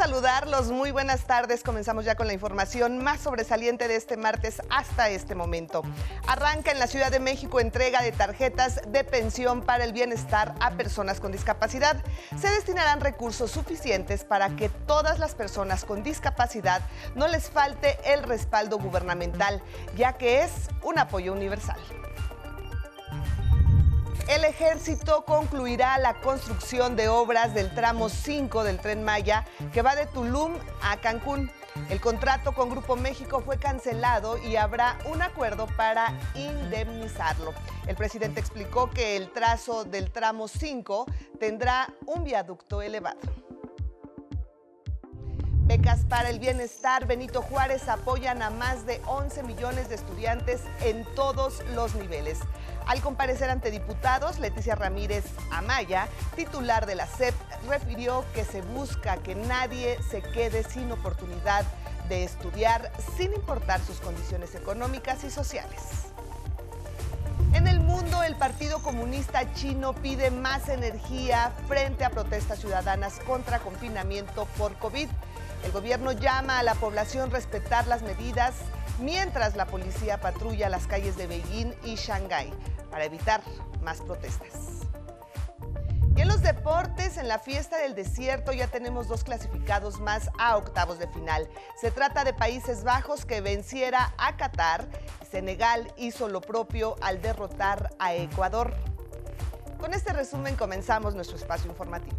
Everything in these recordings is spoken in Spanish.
saludarlos, muy buenas tardes. Comenzamos ya con la información más sobresaliente de este martes hasta este momento. Arranca en la Ciudad de México entrega de tarjetas de pensión para el bienestar a personas con discapacidad. Se destinarán recursos suficientes para que todas las personas con discapacidad no les falte el respaldo gubernamental, ya que es un apoyo universal. El ejército concluirá la construcción de obras del tramo 5 del tren Maya que va de Tulum a Cancún. El contrato con Grupo México fue cancelado y habrá un acuerdo para indemnizarlo. El presidente explicó que el trazo del tramo 5 tendrá un viaducto elevado. Becas para el bienestar Benito Juárez apoyan a más de 11 millones de estudiantes en todos los niveles. Al comparecer ante diputados, Leticia Ramírez Amaya, titular de la SEP, refirió que se busca que nadie se quede sin oportunidad de estudiar sin importar sus condiciones económicas y sociales. En el mundo, el Partido Comunista Chino pide más energía frente a protestas ciudadanas contra confinamiento por COVID. El gobierno llama a la población respetar las medidas mientras la policía patrulla las calles de Beijing y Shanghái para evitar más protestas. Y en los deportes, en la fiesta del desierto ya tenemos dos clasificados más a octavos de final. Se trata de Países Bajos que venciera a Qatar. Senegal hizo lo propio al derrotar a Ecuador. Con este resumen comenzamos nuestro espacio informativo.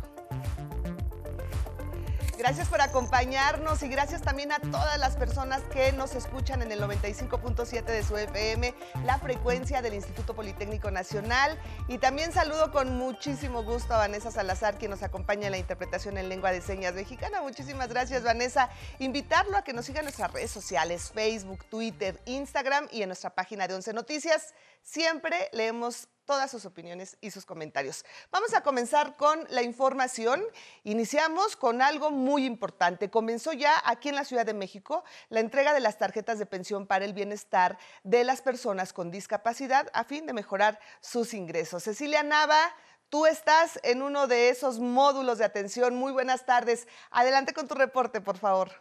Gracias por acompañarnos y gracias también a todas las personas que nos escuchan en el 95.7 de su FM, la frecuencia del Instituto Politécnico Nacional. Y también saludo con muchísimo gusto a Vanessa Salazar, quien nos acompaña en la interpretación en lengua de señas mexicana. Muchísimas gracias, Vanessa. Invitarlo a que nos siga en nuestras redes sociales, Facebook, Twitter, Instagram y en nuestra página de Once Noticias. Siempre leemos todas sus opiniones y sus comentarios. Vamos a comenzar con la información. Iniciamos con algo muy importante. Comenzó ya aquí en la Ciudad de México la entrega de las tarjetas de pensión para el bienestar de las personas con discapacidad a fin de mejorar sus ingresos. Cecilia Nava. Tú estás en uno de esos módulos de atención. Muy buenas tardes. Adelante con tu reporte, por favor.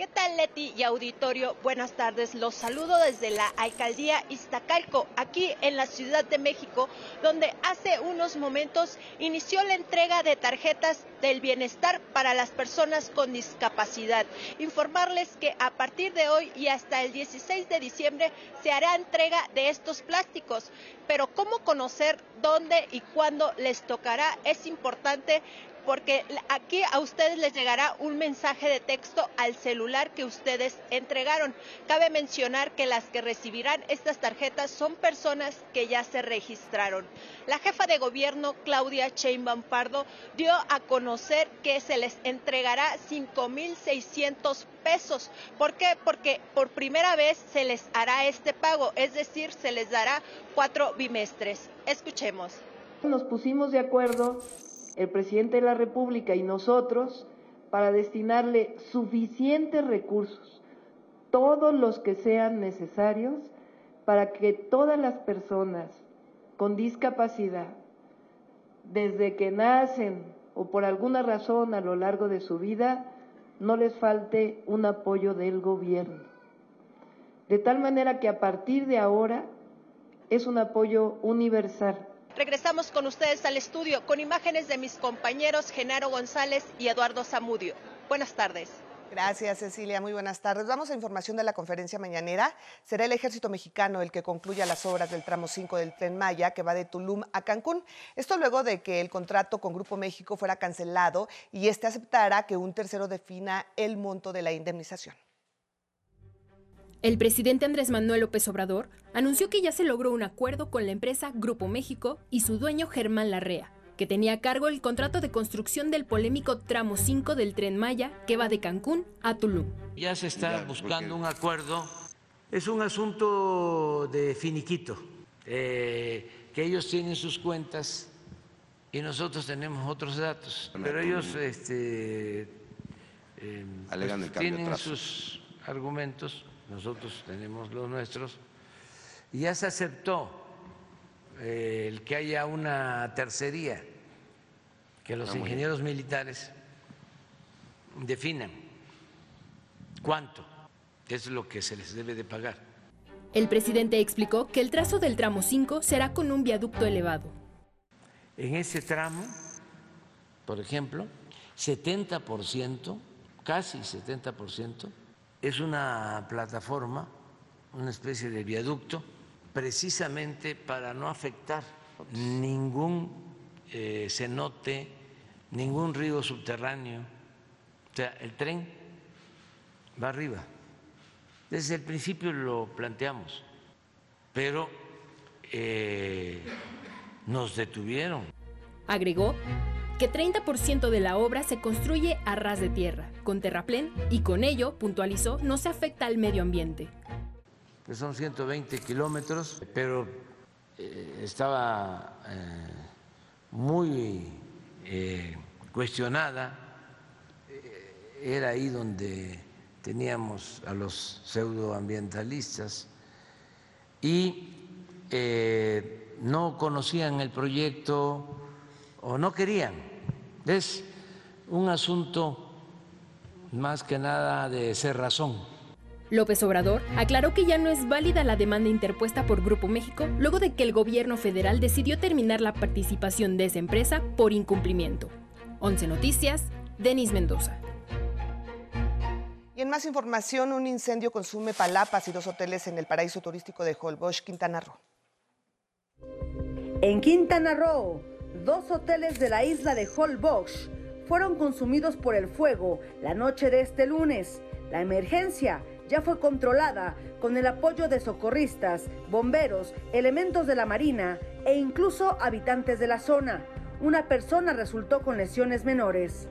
¿Qué tal Leti y auditorio? Buenas tardes. Los saludo desde la alcaldía Iztacalco, aquí en la Ciudad de México, donde hace unos momentos inició la entrega de tarjetas del bienestar para las personas con discapacidad. Informarles que a partir de hoy y hasta el 16 de diciembre se hará entrega de estos plásticos, pero cómo conocer dónde y cuándo les tocará es importante porque aquí a ustedes les llegará un mensaje de texto al celular que ustedes entregaron. Cabe mencionar que las que recibirán estas tarjetas son personas que ya se registraron. La jefa de gobierno, Claudia Sheinbaum Pardo, dio a conocer que se les entregará 5.600 pesos. ¿Por qué? Porque por primera vez se les hará este pago, es decir, se les dará cuatro bimestres. Escuchemos. Nos pusimos de acuerdo el presidente de la República y nosotros para destinarle suficientes recursos, todos los que sean necesarios, para que todas las personas con discapacidad, desde que nacen o por alguna razón a lo largo de su vida, no les falte un apoyo del gobierno. De tal manera que a partir de ahora es un apoyo universal Regresamos con ustedes al estudio con imágenes de mis compañeros Genaro González y Eduardo Zamudio. Buenas tardes. Gracias, Cecilia. Muy buenas tardes. Vamos a información de la conferencia mañanera. Será el ejército mexicano el que concluya las obras del tramo 5 del tren Maya que va de Tulum a Cancún. Esto luego de que el contrato con Grupo México fuera cancelado y este aceptara que un tercero defina el monto de la indemnización. El presidente Andrés Manuel López Obrador anunció que ya se logró un acuerdo con la empresa Grupo México y su dueño Germán Larrea, que tenía a cargo el contrato de construcción del polémico tramo 5 del tren Maya que va de Cancún a Tulum. Ya se está buscando un acuerdo. Es un asunto de finiquito, eh, que ellos tienen sus cuentas y nosotros tenemos otros datos, pero ellos este, eh, pues, tienen sus argumentos nosotros tenemos los nuestros, y ya se aceptó eh, el que haya una tercería, que los ingenieros militares definan cuánto es lo que se les debe de pagar. El presidente explicó que el trazo del tramo 5 será con un viaducto elevado. En ese tramo, por ejemplo, 70%, casi 70%, es una plataforma, una especie de viaducto, precisamente para no afectar ningún eh, cenote, ningún río subterráneo. O sea, el tren va arriba. Desde el principio lo planteamos, pero eh, nos detuvieron. Agregó que 30% de la obra se construye a ras de tierra, con terraplén, y con ello, puntualizó, no se afecta al medio ambiente. Son 120 kilómetros, pero eh, estaba eh, muy eh, cuestionada. Era ahí donde teníamos a los pseudoambientalistas y no conocían el proyecto o no querían. Es un asunto más que nada de ser razón. López Obrador aclaró que ya no es válida la demanda interpuesta por Grupo México luego de que el gobierno federal decidió terminar la participación de esa empresa por incumplimiento. 11 Noticias, Denis Mendoza. Y en más información, un incendio consume palapas y dos hoteles en el paraíso turístico de Holbox, Quintana Roo. En Quintana Roo, dos hoteles de la isla de Holbox fueron consumidos por el fuego la noche de este lunes. La emergencia ya fue controlada con el apoyo de socorristas, bomberos, elementos de la Marina e incluso habitantes de la zona. Una persona resultó con lesiones menores.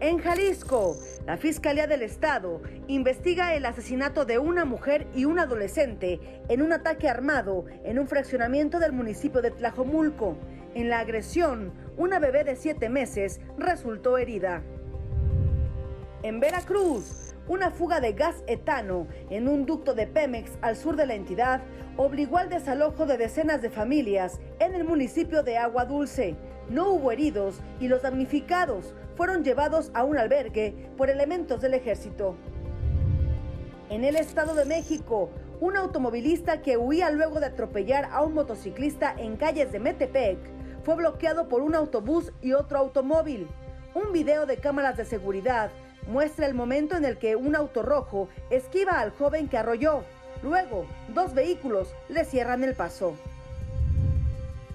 En Jalisco, la Fiscalía del Estado investiga el asesinato de una mujer y un adolescente en un ataque armado en un fraccionamiento del municipio de Tlajomulco. En la agresión, una bebé de siete meses resultó herida. En Veracruz, una fuga de gas etano en un ducto de Pemex al sur de la entidad obligó al desalojo de decenas de familias en el municipio de Agua Dulce. No hubo heridos y los damnificados fueron llevados a un albergue por elementos del ejército. En el Estado de México, un automovilista que huía luego de atropellar a un motociclista en calles de Metepec fue bloqueado por un autobús y otro automóvil. Un video de cámaras de seguridad muestra el momento en el que un auto rojo esquiva al joven que arrolló. Luego, dos vehículos le cierran el paso.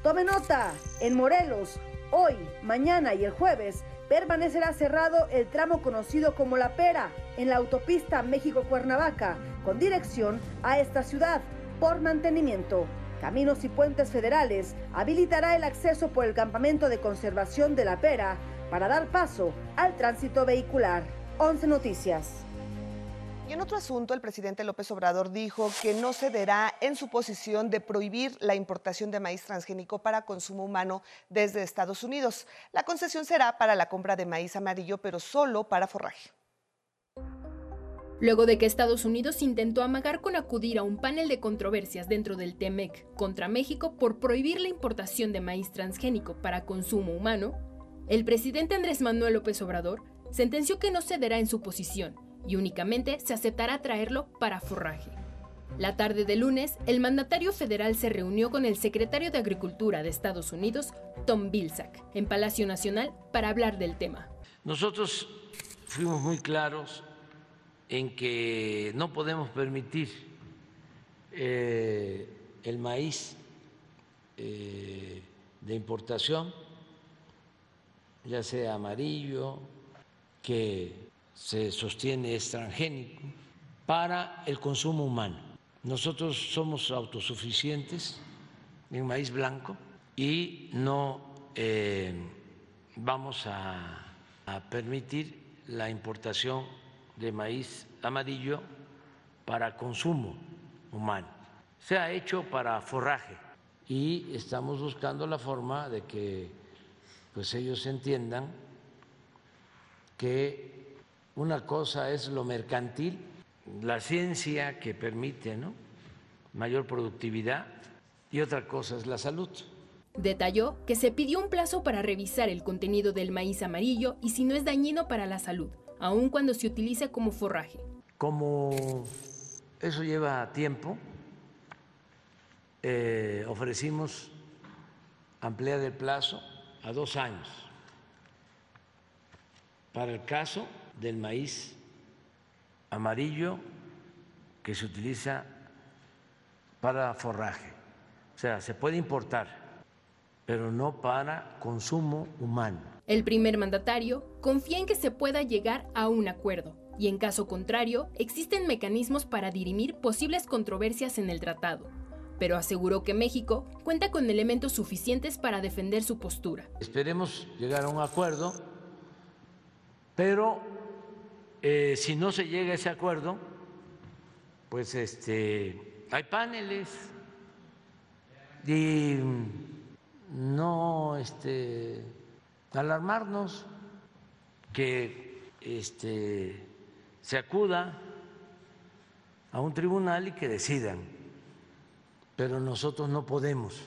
Tome nota, en Morelos, hoy, mañana y el jueves permanecerá cerrado el tramo conocido como La Pera en la autopista México-Cuernavaca con dirección a esta ciudad por mantenimiento. Caminos y Puentes Federales habilitará el acceso por el campamento de conservación de La Pera para dar paso al tránsito vehicular. 11 Noticias. Y en otro asunto, el presidente López Obrador dijo que no cederá en su posición de prohibir la importación de maíz transgénico para consumo humano desde Estados Unidos. La concesión será para la compra de maíz amarillo, pero solo para forraje. Luego de que Estados Unidos intentó amagar con acudir a un panel de controversias dentro del TEMEC contra México por prohibir la importación de maíz transgénico para consumo humano, el presidente Andrés Manuel López Obrador sentenció que no cederá en su posición y únicamente se aceptará traerlo para forraje. La tarde de lunes, el mandatario federal se reunió con el secretario de Agricultura de Estados Unidos, Tom Vilsack, en Palacio Nacional para hablar del tema. Nosotros fuimos muy claros en que no podemos permitir eh, el maíz eh, de importación, ya sea amarillo, que se sostiene es transgénico, para el consumo humano. Nosotros somos autosuficientes en maíz blanco y no eh, vamos a, a permitir la importación de maíz amarillo para consumo humano. Se ha hecho para forraje y estamos buscando la forma de que pues ellos entiendan que una cosa es lo mercantil, la ciencia que permite mayor productividad y otra cosa es la salud. Detalló que se pidió un plazo para revisar el contenido del maíz amarillo y si no es dañino para la salud, aun cuando se utilice como forraje. Como eso lleva tiempo, eh, ofrecimos ampliar el plazo a dos años para el caso del maíz amarillo que se utiliza para forraje. O sea, se puede importar, pero no para consumo humano. El primer mandatario confía en que se pueda llegar a un acuerdo y en caso contrario existen mecanismos para dirimir posibles controversias en el tratado, pero aseguró que México cuenta con elementos suficientes para defender su postura. Esperemos llegar a un acuerdo, pero eh, si no se llega a ese acuerdo, pues este, hay paneles. Y no este, alarmarnos que este, se acuda a un tribunal y que decidan, pero nosotros no podemos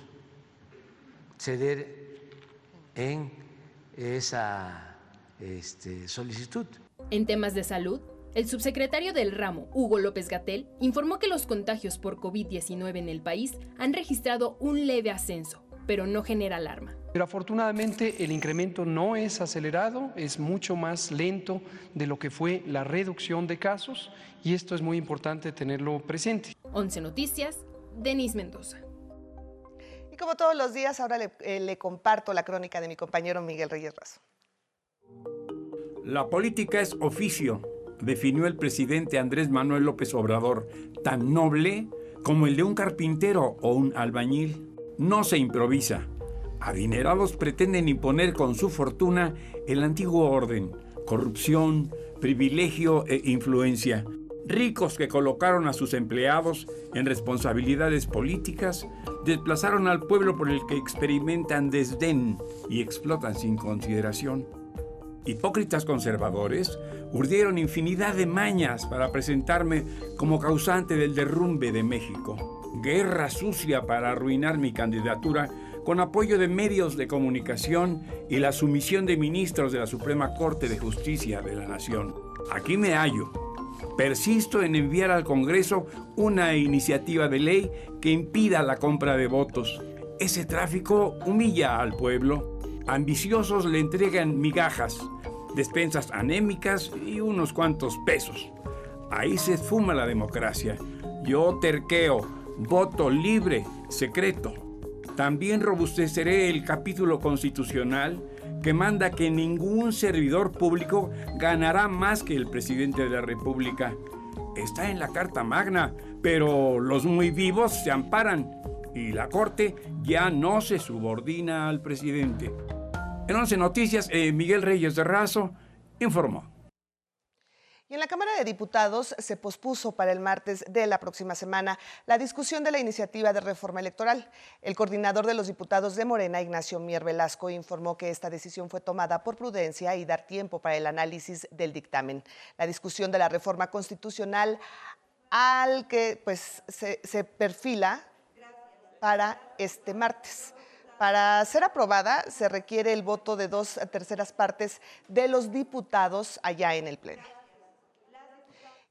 ceder en esa este, solicitud. En temas de salud, el subsecretario del ramo, Hugo López Gatel, informó que los contagios por COVID-19 en el país han registrado un leve ascenso, pero no genera alarma. Pero afortunadamente el incremento no es acelerado, es mucho más lento de lo que fue la reducción de casos y esto es muy importante tenerlo presente. 11 Noticias, Denis Mendoza. Y como todos los días, ahora le, eh, le comparto la crónica de mi compañero Miguel Reyes Razo. La política es oficio, definió el presidente Andrés Manuel López Obrador, tan noble como el de un carpintero o un albañil. No se improvisa. Adinerados pretenden imponer con su fortuna el antiguo orden, corrupción, privilegio e influencia. Ricos que colocaron a sus empleados en responsabilidades políticas, desplazaron al pueblo por el que experimentan desdén y explotan sin consideración. Hipócritas conservadores urdieron infinidad de mañas para presentarme como causante del derrumbe de México. Guerra sucia para arruinar mi candidatura con apoyo de medios de comunicación y la sumisión de ministros de la Suprema Corte de Justicia de la Nación. Aquí me hallo. Persisto en enviar al Congreso una iniciativa de ley que impida la compra de votos. Ese tráfico humilla al pueblo ambiciosos le entregan migajas, despensas anémicas y unos cuantos pesos. Ahí se fuma la democracia. Yo terqueo, voto libre, secreto. También robusteceré el capítulo constitucional que manda que ningún servidor público ganará más que el presidente de la República. Está en la Carta Magna, pero los muy vivos se amparan y la Corte ya no se subordina al presidente. En 11 Noticias, eh, Miguel Reyes de Razo informó. Y en la Cámara de Diputados se pospuso para el martes de la próxima semana la discusión de la iniciativa de reforma electoral. El coordinador de los diputados de Morena, Ignacio Mier Velasco, informó que esta decisión fue tomada por prudencia y dar tiempo para el análisis del dictamen. La discusión de la reforma constitucional al que pues, se, se perfila para este martes. Para ser aprobada se requiere el voto de dos terceras partes de los diputados allá en el Pleno.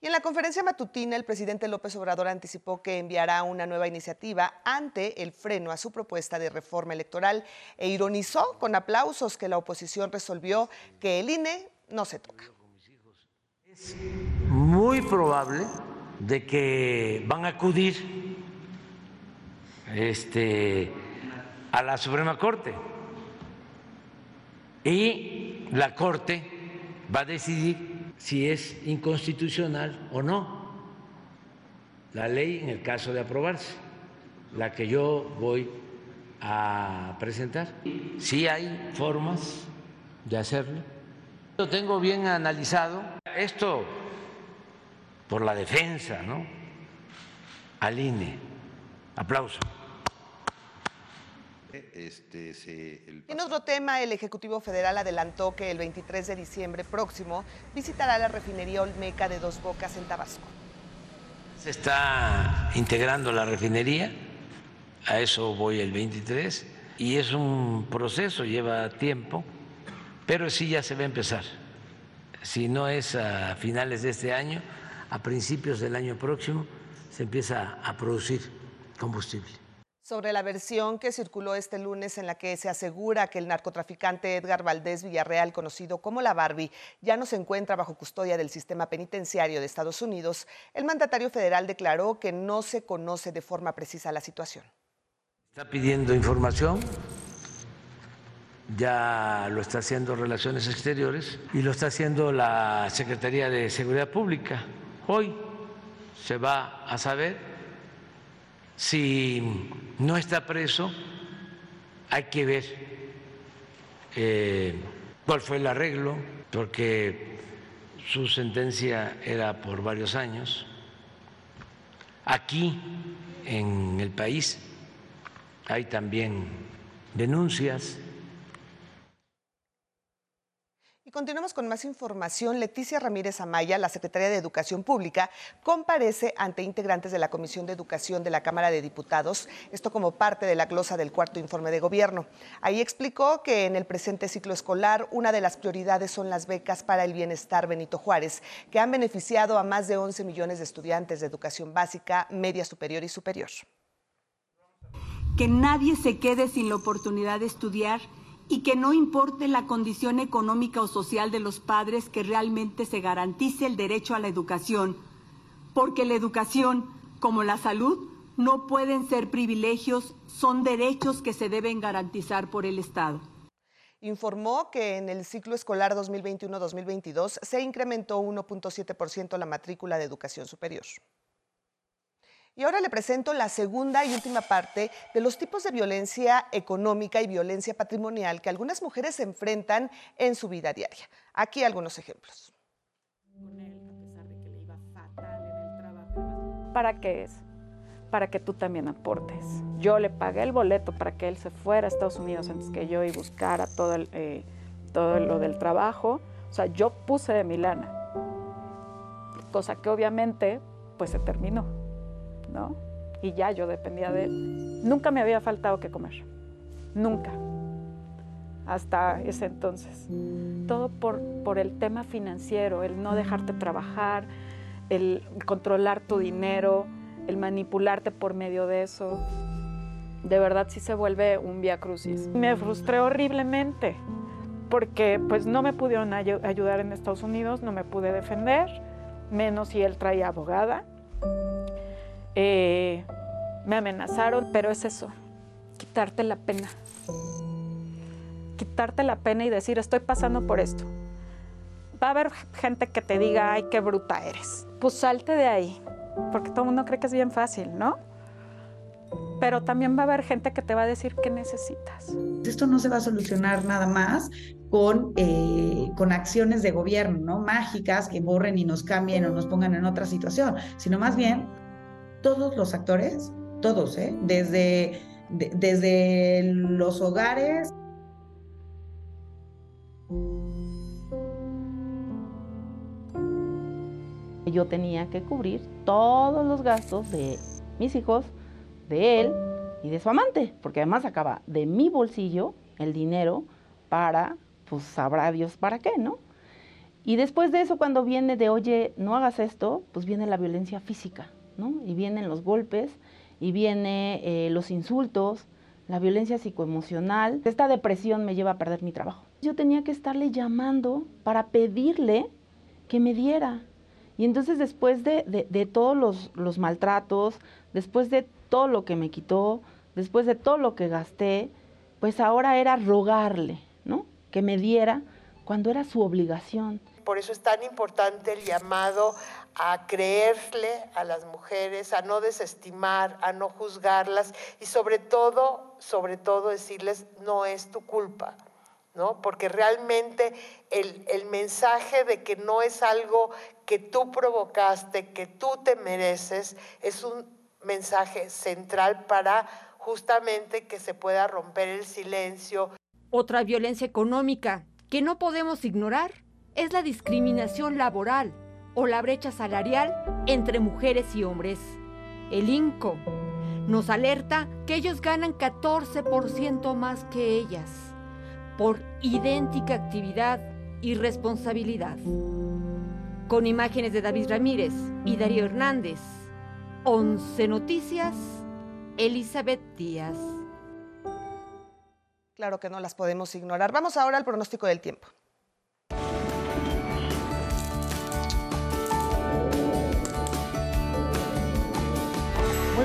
Y en la conferencia matutina, el presidente López Obrador anticipó que enviará una nueva iniciativa ante el freno a su propuesta de reforma electoral e ironizó con aplausos que la oposición resolvió que el INE no se toca. Es muy probable de que van a acudir este, a la Suprema Corte y la Corte va a decidir si es inconstitucional o no la ley en el caso de aprobarse, la que yo voy a presentar. Sí hay formas de hacerlo. Lo tengo bien analizado. Esto por la defensa, ¿no? Al INE. Aplauso. Este, se, el... En otro tema, el Ejecutivo Federal adelantó que el 23 de diciembre próximo visitará la refinería Olmeca de Dos Bocas en Tabasco. Se está integrando la refinería, a eso voy el 23. y es un proceso, lleva tiempo, pero sí ya se va a empezar. Si no es a finales de este año, a principios del año próximo se empieza a producir combustible sobre la versión que circuló este lunes en la que se asegura que el narcotraficante Edgar Valdés Villarreal, conocido como la Barbie, ya no se encuentra bajo custodia del sistema penitenciario de Estados Unidos, el mandatario federal declaró que no se conoce de forma precisa la situación. Está pidiendo información, ya lo está haciendo Relaciones Exteriores y lo está haciendo la Secretaría de Seguridad Pública. Hoy se va a saber si no está preso, hay que ver eh, cuál fue el arreglo, porque su sentencia era por varios años. Aquí, en el país, hay también denuncias Y continuamos con más información. Leticia Ramírez Amaya, la secretaria de Educación Pública, comparece ante integrantes de la Comisión de Educación de la Cámara de Diputados, esto como parte de la glosa del cuarto informe de gobierno. Ahí explicó que en el presente ciclo escolar una de las prioridades son las becas para el bienestar Benito Juárez, que han beneficiado a más de 11 millones de estudiantes de educación básica, media superior y superior. Que nadie se quede sin la oportunidad de estudiar y que no importe la condición económica o social de los padres, que realmente se garantice el derecho a la educación, porque la educación, como la salud, no pueden ser privilegios, son derechos que se deben garantizar por el Estado. Informó que en el ciclo escolar 2021-2022 se incrementó 1.7% la matrícula de educación superior. Y ahora le presento la segunda y última parte de los tipos de violencia económica y violencia patrimonial que algunas mujeres enfrentan en su vida diaria. Aquí algunos ejemplos. ¿Para qué es? Para que tú también aportes. Yo le pagué el boleto para que él se fuera a Estados Unidos antes que yo y buscara todo, eh, todo lo del trabajo. O sea, yo puse de mi lana. Cosa que obviamente pues se terminó. Y ya yo dependía de él. Nunca me había faltado que comer, nunca, hasta ese entonces. Todo por, por el tema financiero, el no dejarte trabajar, el controlar tu dinero, el manipularte por medio de eso. De verdad sí se vuelve un via crucis. Me frustré horriblemente porque pues no me pudieron ayudar en Estados Unidos, no me pude defender, menos si él traía abogada. Eh, me amenazaron, pero es eso, quitarte la pena. Quitarte la pena y decir, estoy pasando por esto. Va a haber gente que te diga, ay, qué bruta eres. Pues salte de ahí, porque todo el mundo cree que es bien fácil, ¿no? Pero también va a haber gente que te va a decir qué necesitas. Esto no se va a solucionar nada más con, eh, con acciones de gobierno, ¿no? Mágicas que borren y nos cambien o nos pongan en otra situación, sino más bien todos los actores, todos, ¿eh? desde, desde los hogares. Yo tenía que cubrir todos los gastos de mis hijos, de él y de su amante, porque además acaba de mi bolsillo el dinero para, pues sabrá Dios para qué, ¿no? Y después de eso, cuando viene de, oye, no hagas esto, pues viene la violencia física. Y vienen los golpes, y vienen eh, los insultos, la violencia psicoemocional. Esta depresión me lleva a perder mi trabajo. Yo tenía que estarle llamando para pedirle que me diera. Y entonces después de, todos los, los, maltratos, después de todo lo que me quitó, después de todo lo que gasté, pues ahora era rogarle, ¿no? Que me diera cuando era su obligación. Por eso es tan importante el llamado a creerle a las mujeres, a no desestimar, a no juzgarlas y sobre todo, sobre todo decirles, no es tu culpa, ¿no? Porque realmente el, el mensaje de que no es algo que tú provocaste, que tú te mereces, es un mensaje central para justamente que se pueda romper el silencio. Otra violencia económica que no podemos ignorar es la discriminación laboral o la brecha salarial entre mujeres y hombres. El INCO nos alerta que ellos ganan 14% más que ellas por idéntica actividad y responsabilidad. Con imágenes de David Ramírez y Darío Hernández, 11 Noticias, Elizabeth Díaz. Claro que no las podemos ignorar. Vamos ahora al pronóstico del tiempo.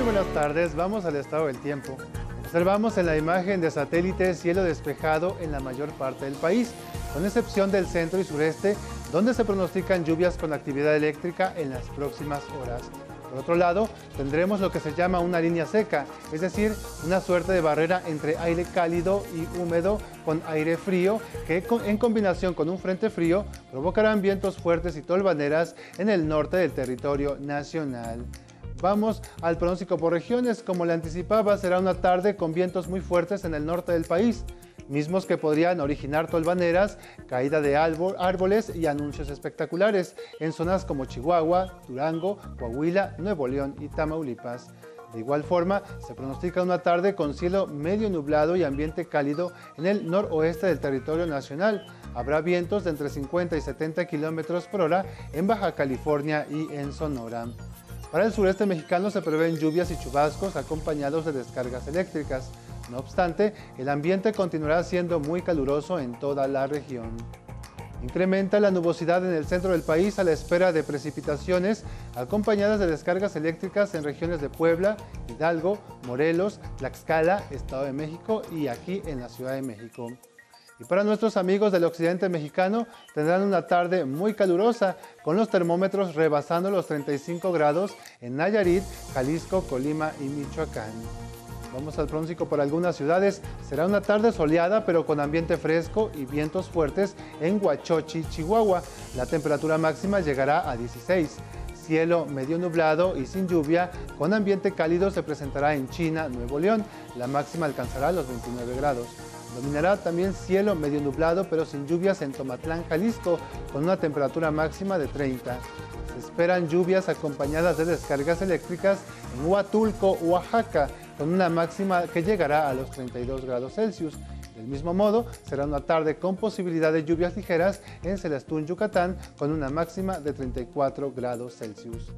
Buenas tardes, vamos al estado del tiempo. Observamos en la imagen de satélite cielo despejado en la mayor parte del país, con excepción del centro y sureste, donde se pronostican lluvias con actividad eléctrica en las próximas horas. Por otro lado, tendremos lo que se llama una línea seca, es decir, una suerte de barrera entre aire cálido y húmedo con aire frío, que en combinación con un frente frío provocarán vientos fuertes y tolvaneras en el norte del territorio nacional. Vamos al pronóstico por regiones. Como le anticipaba, será una tarde con vientos muy fuertes en el norte del país, mismos que podrían originar tolvaneras, caída de árboles y anuncios espectaculares en zonas como Chihuahua, Durango, Coahuila, Nuevo León y Tamaulipas. De igual forma, se pronostica una tarde con cielo medio nublado y ambiente cálido en el noroeste del territorio nacional. Habrá vientos de entre 50 y 70 kilómetros por hora en Baja California y en Sonora. Para el sureste mexicano se prevén lluvias y chubascos acompañados de descargas eléctricas. No obstante, el ambiente continuará siendo muy caluroso en toda la región. Incrementa la nubosidad en el centro del país a la espera de precipitaciones acompañadas de descargas eléctricas en regiones de Puebla, Hidalgo, Morelos, Tlaxcala, Estado de México y aquí en la Ciudad de México. Y para nuestros amigos del occidente mexicano, tendrán una tarde muy calurosa, con los termómetros rebasando los 35 grados en Nayarit, Jalisco, Colima y Michoacán. Vamos al pronóstico para algunas ciudades. Será una tarde soleada, pero con ambiente fresco y vientos fuertes en Huachochi, Chihuahua. La temperatura máxima llegará a 16. Cielo medio nublado y sin lluvia, con ambiente cálido se presentará en China, Nuevo León. La máxima alcanzará los 29 grados. Dominará también cielo medio nublado pero sin lluvias en Tomatlán, Jalisco, con una temperatura máxima de 30. Se esperan lluvias acompañadas de descargas eléctricas en Huatulco, Oaxaca, con una máxima que llegará a los 32 grados Celsius. Del mismo modo, será una tarde con posibilidad de lluvias ligeras en Celestún, Yucatán, con una máxima de 34 grados Celsius.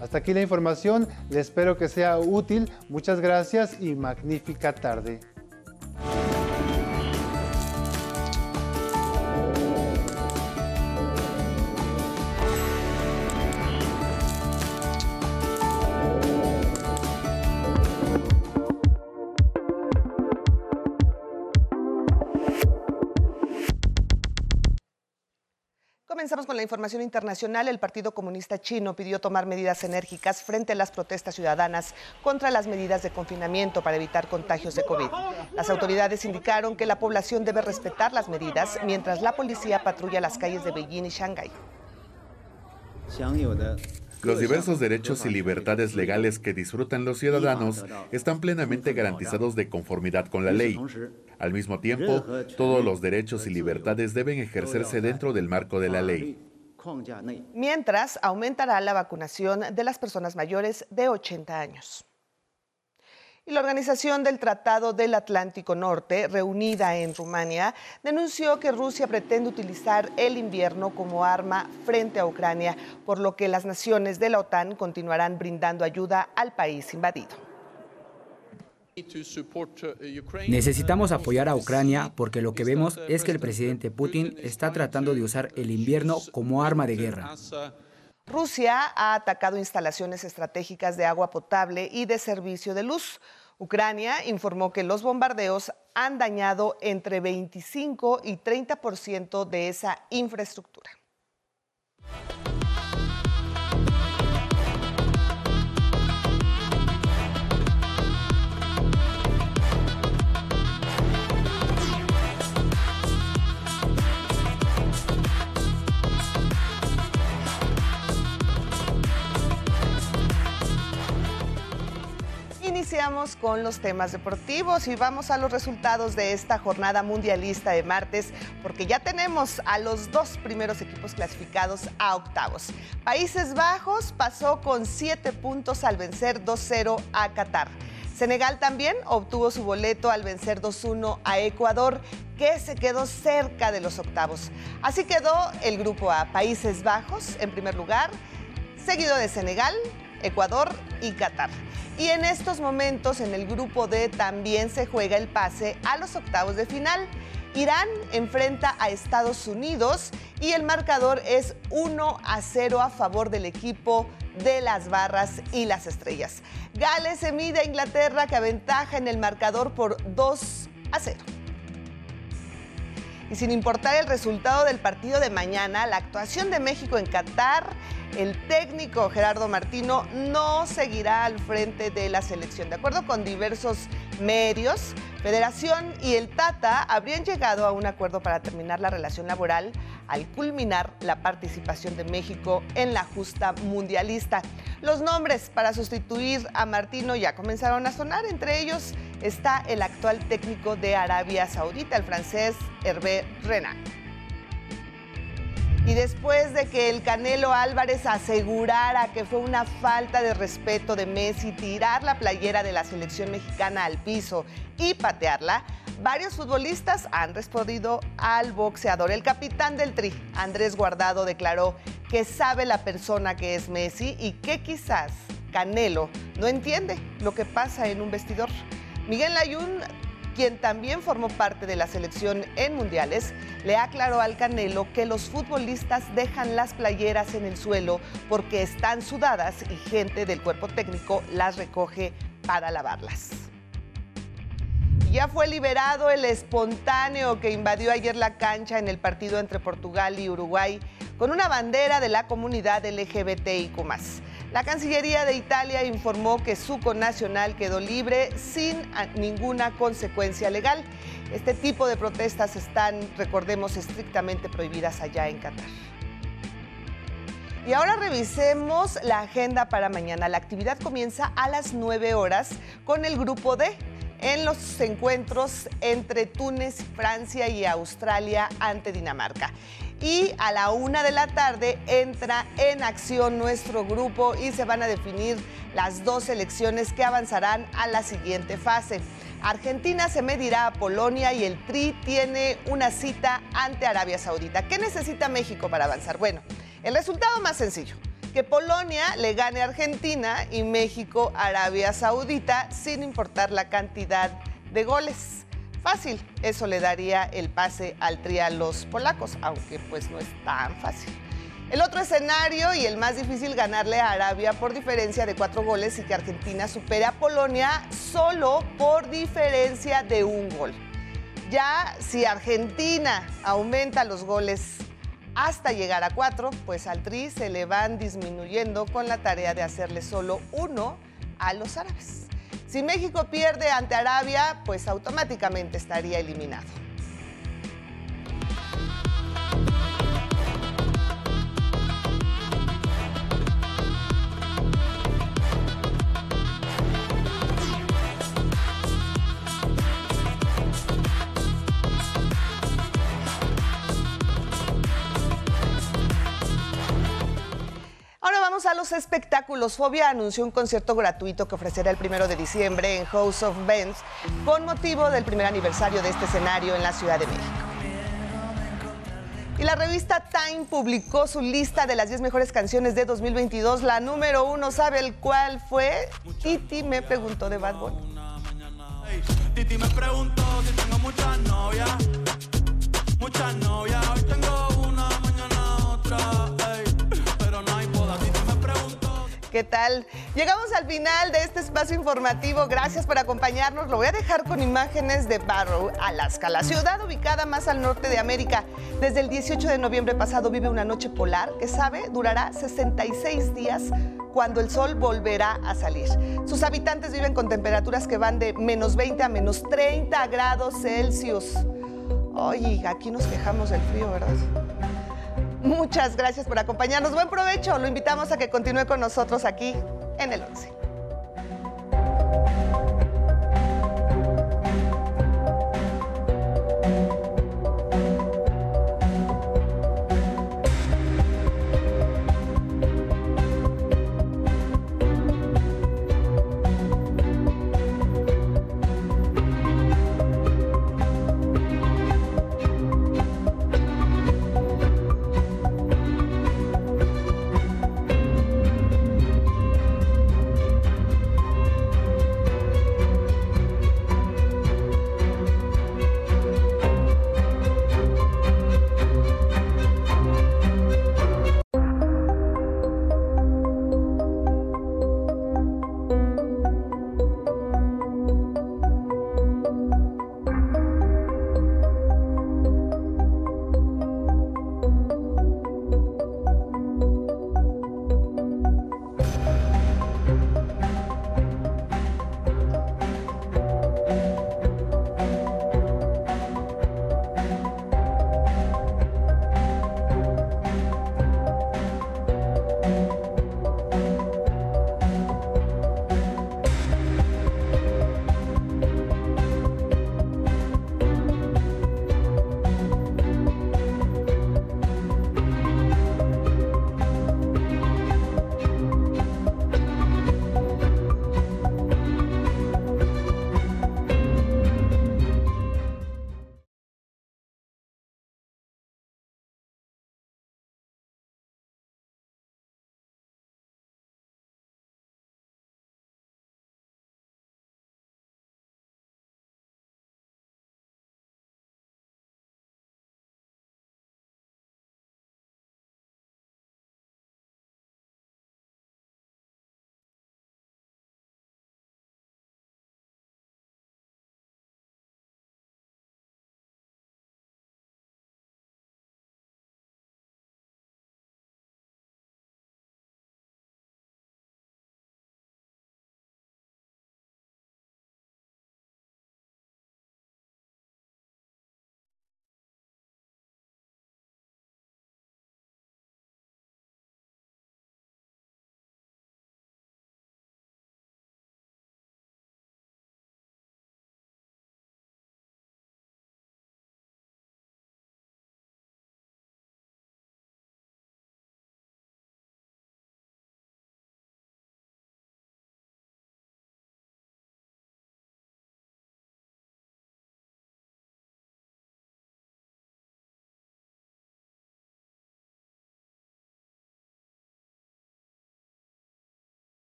Hasta aquí la información, le espero que sea útil, muchas gracias y magnífica tarde. Comenzamos con la información internacional. El Partido Comunista Chino pidió tomar medidas enérgicas frente a las protestas ciudadanas contra las medidas de confinamiento para evitar contagios de COVID. Las autoridades indicaron que la población debe respetar las medidas mientras la policía patrulla las calles de Beijing y Shanghái. Los diversos derechos y libertades legales que disfrutan los ciudadanos están plenamente garantizados de conformidad con la ley. Al mismo tiempo, todos los derechos y libertades deben ejercerse dentro del marco de la ley. Mientras, aumentará la vacunación de las personas mayores de 80 años. Y la Organización del Tratado del Atlántico Norte, reunida en Rumania, denunció que Rusia pretende utilizar el invierno como arma frente a Ucrania, por lo que las naciones de la OTAN continuarán brindando ayuda al país invadido. Necesitamos apoyar a Ucrania porque lo que vemos es que el presidente Putin está tratando de usar el invierno como arma de guerra. Rusia ha atacado instalaciones estratégicas de agua potable y de servicio de luz. Ucrania informó que los bombardeos han dañado entre 25 y 30% de esa infraestructura. Iniciamos con los temas deportivos y vamos a los resultados de esta jornada mundialista de martes, porque ya tenemos a los dos primeros equipos clasificados a octavos. Países Bajos pasó con siete puntos al vencer 2-0 a Qatar. Senegal también obtuvo su boleto al vencer 2-1 a Ecuador, que se quedó cerca de los octavos. Así quedó el grupo A, Países Bajos en primer lugar, seguido de Senegal, Ecuador y Qatar. Y en estos momentos en el grupo D también se juega el pase a los octavos de final. Irán enfrenta a Estados Unidos y el marcador es 1 a 0 a favor del equipo de las barras y las estrellas. Gales se mide a Inglaterra que aventaja en el marcador por 2 a 0. Y sin importar el resultado del partido de mañana, la actuación de México en Qatar, el técnico Gerardo Martino no seguirá al frente de la selección. De acuerdo con diversos medios, Federación y el Tata habrían llegado a un acuerdo para terminar la relación laboral al culminar la participación de México en la justa mundialista. Los nombres para sustituir a Martino ya comenzaron a sonar, entre ellos está el actual técnico de Arabia Saudita, el francés Hervé Renard. Y después de que el Canelo Álvarez asegurara que fue una falta de respeto de Messi tirar la playera de la selección mexicana al piso y patearla, varios futbolistas han respondido al boxeador. El capitán del Tri, Andrés Guardado, declaró que sabe la persona que es Messi y que quizás Canelo no entiende lo que pasa en un vestidor. Miguel Layún quien también formó parte de la selección en mundiales, le aclaró al Canelo que los futbolistas dejan las playeras en el suelo porque están sudadas y gente del cuerpo técnico las recoge para lavarlas. Ya fue liberado el espontáneo que invadió ayer la cancha en el partido entre Portugal y Uruguay con una bandera de la comunidad LGBTIQ. La Cancillería de Italia informó que su connacional quedó libre sin ninguna consecuencia legal. Este tipo de protestas están, recordemos, estrictamente prohibidas allá en Qatar. Y ahora revisemos la agenda para mañana. La actividad comienza a las 9 horas con el grupo D en los encuentros entre Túnez, Francia y Australia ante Dinamarca y a la una de la tarde entra en acción nuestro grupo y se van a definir las dos selecciones que avanzarán a la siguiente fase. Argentina se medirá a Polonia y el Tri tiene una cita ante Arabia Saudita. ¿Qué necesita México para avanzar? Bueno, el resultado más sencillo, que Polonia le gane a Argentina y México a Arabia Saudita sin importar la cantidad de goles. Fácil, eso le daría el pase al tri a los polacos, aunque pues no es tan fácil. El otro escenario y el más difícil ganarle a Arabia por diferencia de cuatro goles y que Argentina supere a Polonia solo por diferencia de un gol. Ya si Argentina aumenta los goles hasta llegar a cuatro, pues al Tri se le van disminuyendo con la tarea de hacerle solo uno a los árabes. Si México pierde ante Arabia, pues automáticamente estaría eliminado. A los espectáculos. Fobia anunció un concierto gratuito que ofrecerá el primero de diciembre en House of Bands con motivo del primer aniversario de este escenario en la Ciudad de México. Y la revista Time publicó su lista de las 10 mejores canciones de 2022. La número uno, ¿sabe el cuál fue? Titi me preguntó de Bad Bunny. Titi me preguntó si tengo muchas novias. Muchas novias. Hoy tengo una, mañana otra. ¿Qué tal? Llegamos al final de este espacio informativo. Gracias por acompañarnos. Lo voy a dejar con imágenes de Barrow, Alaska, la ciudad ubicada más al norte de América. Desde el 18 de noviembre pasado vive una noche polar que sabe durará 66 días cuando el sol volverá a salir. Sus habitantes viven con temperaturas que van de menos 20 a menos 30 grados Celsius. Oye, aquí nos quejamos del frío, ¿verdad? Muchas gracias por acompañarnos. Buen provecho. Lo invitamos a que continúe con nosotros aquí en el 11.